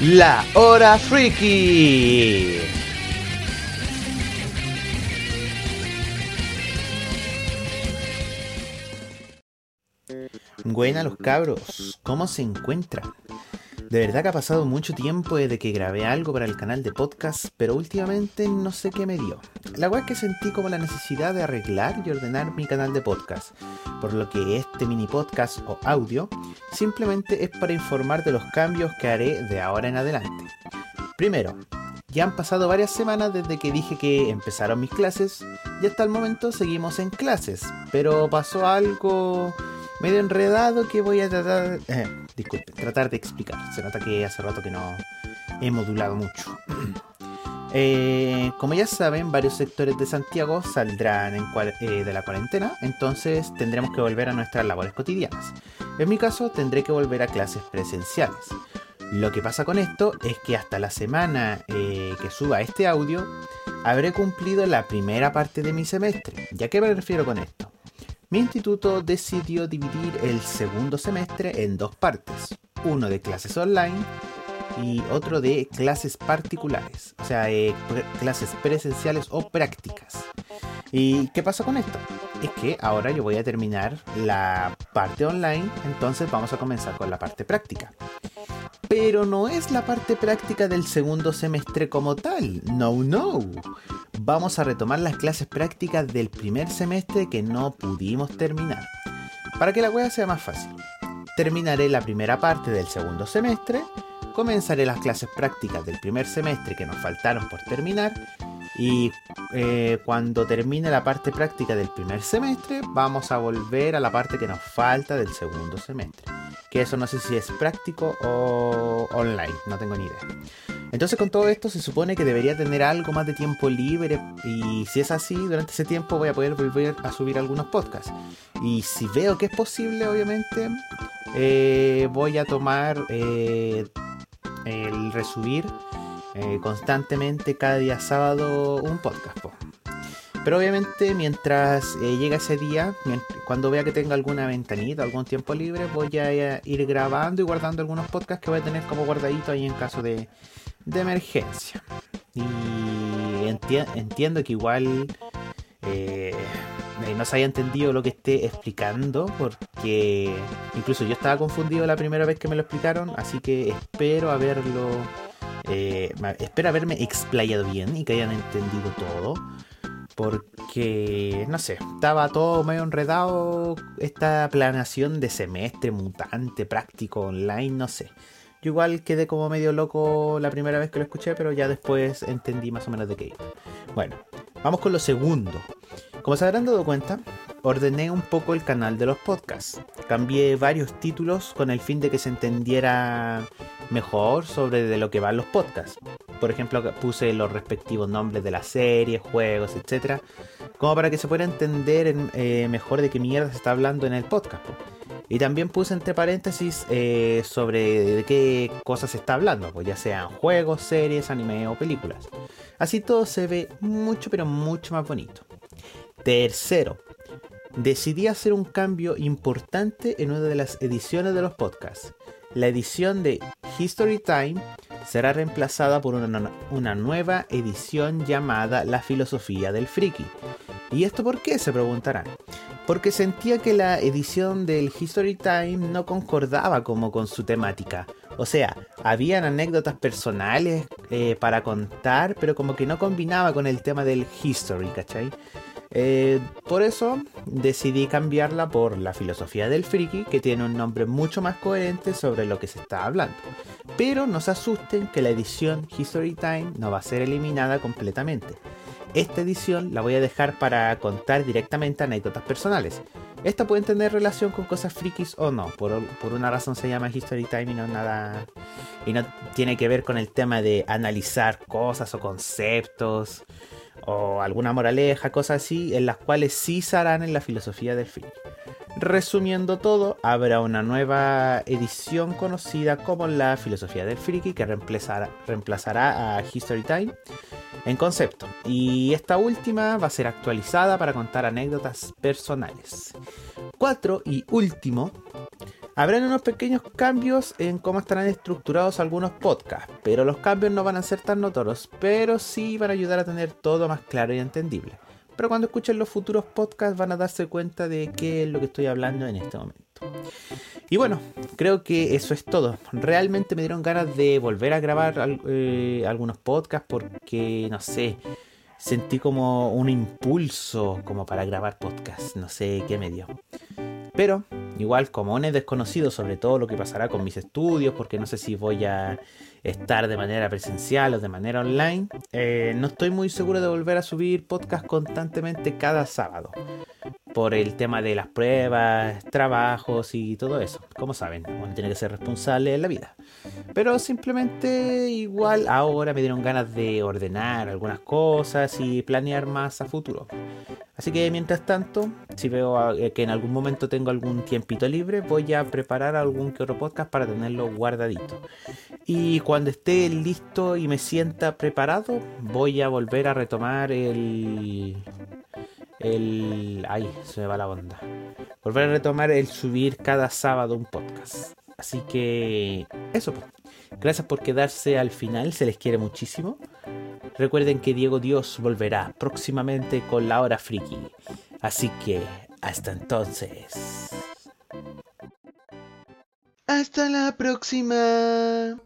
La Hora Freaky. Buena los cabros, ¿cómo se encuentran? De verdad que ha pasado mucho tiempo desde que grabé algo para el canal de podcast, pero últimamente no sé qué me dio. La verdad es que sentí como la necesidad de arreglar y ordenar mi canal de podcast, por lo que este mini podcast o audio simplemente es para informar de los cambios que haré de ahora en adelante. Primero, ya han pasado varias semanas desde que dije que empezaron mis clases y hasta el momento seguimos en clases, pero pasó algo medio enredado que voy a tratar, eh, disculpe, tratar de explicar. Se nota que hace rato que no he modulado mucho. Eh, como ya saben, varios sectores de Santiago saldrán eh, de la cuarentena, entonces tendremos que volver a nuestras labores cotidianas. En mi caso, tendré que volver a clases presenciales. Lo que pasa con esto es que hasta la semana que suba este audio, habré cumplido la primera parte de mi semestre. ¿Ya qué me refiero con esto? Mi instituto decidió dividir el segundo semestre en dos partes, uno de clases online y otro de clases particulares, o sea, eh, clases presenciales o prácticas. ¿Y qué pasa con esto? Es que ahora yo voy a terminar la parte online, entonces vamos a comenzar con la parte práctica. Pero no es la parte práctica del segundo semestre como tal, no, no vamos a retomar las clases prácticas del primer semestre que no pudimos terminar. Para que la web sea más fácil, terminaré la primera parte del segundo semestre, comenzaré las clases prácticas del primer semestre que nos faltaron por terminar y eh, cuando termine la parte práctica del primer semestre vamos a volver a la parte que nos falta del segundo semestre. Que eso no sé si es práctico o online, no tengo ni idea. Entonces con todo esto se supone que debería tener algo más de tiempo libre y si es así, durante ese tiempo voy a poder volver a subir algunos podcasts. Y si veo que es posible, obviamente, eh, voy a tomar eh, el resubir eh, constantemente cada día sábado un podcast. Pero obviamente mientras llega ese día, cuando vea que tenga alguna ventanita, algún tiempo libre, voy a ir grabando y guardando algunos podcasts que voy a tener como guardadito ahí en caso de, de emergencia. Y entiendo que igual eh, no se haya entendido lo que esté explicando, porque incluso yo estaba confundido la primera vez que me lo explicaron, así que espero haberlo, eh, espero haberme explayado bien y que hayan entendido todo. Porque, no sé, estaba todo medio enredado esta planeación de semestre mutante, práctico, online, no sé. Yo igual quedé como medio loco la primera vez que lo escuché, pero ya después entendí más o menos de qué iba. Bueno, vamos con lo segundo. Como se habrán dado cuenta, ordené un poco el canal de los podcasts. Cambié varios títulos con el fin de que se entendiera mejor sobre de lo que van los podcasts. Por ejemplo, puse los respectivos nombres de las series, juegos, etc. Como para que se pueda entender eh, mejor de qué mierda se está hablando en el podcast. Y también puse entre paréntesis eh, sobre de qué cosas se está hablando, pues ya sean juegos, series, anime o películas. Así todo se ve mucho pero mucho más bonito. Tercero, decidí hacer un cambio importante en una de las ediciones de los podcasts. La edición de History Time será reemplazada por una, nueva edición llamada La Filosofía del Friki. ¿Y esto por qué? Se preguntarán porque sentía que la edición del History Time no concordaba como con su temática. O sea, habían anécdotas personales eh, para contar, pero como que no combinaba con el tema del History, ¿cachai? Eh, por eso decidí cambiarla por la filosofía del friki, que tiene un nombre mucho más coherente sobre lo que se está hablando. Pero no se asusten que la edición History Time no va a ser eliminada completamente esta edición la voy a dejar para contar directamente anécdotas personales. Esta pueden tener relación con cosas frikis o no. Por, una razón se llama History Time y no nada. Y no tiene que ver con el tema de analizar cosas o conceptos o alguna moraleja, cosas así, en las cuales sí se en la filosofía del friki. Resumiendo todo, habrá una nueva edición conocida como la filosofía del friki que reemplazará, reemplazará a History Time en concepto. Y esta última va a ser actualizada para contar anécdotas personales. Cuatro y último, Habrán unos pequeños cambios en cómo estarán estructurados algunos podcasts, pero los cambios no van a ser tan notorios, pero sí van a ayudar a tener todo más claro y entendible. Pero cuando escuchen los futuros podcasts van a darse cuenta de qué es lo que estoy hablando en este momento. Y bueno, creo que eso es todo. Realmente me dieron ganas de volver a grabar eh, algunos podcasts porque, no sé, sentí como un impulso como para grabar podcasts. No sé qué me dio. Pero, igual, como es desconocido sobre todo lo que pasará con mis estudios, porque no sé si voy a estar de manera presencial o de manera online, eh, no estoy muy seguro de volver a subir podcast constantemente cada sábado por el tema de las pruebas, trabajos y todo eso. Como saben, uno tiene que ser responsable en la vida. Pero simplemente igual ahora me dieron ganas de ordenar algunas cosas y planear más a futuro. Así que mientras tanto, si veo eh, que en algún momento tengo algún tiempito libre, voy a preparar algún que otro podcast para tenerlo guardadito. Y cuando esté listo y me sienta preparado, voy a volver a retomar el el... Ay, se me va la onda. Volver a retomar el subir cada sábado un podcast. Así que eso. Pues. Gracias por quedarse al final, se les quiere muchísimo. Recuerden que Diego Dios volverá próximamente con la hora friki. Así que hasta entonces. Hasta la próxima.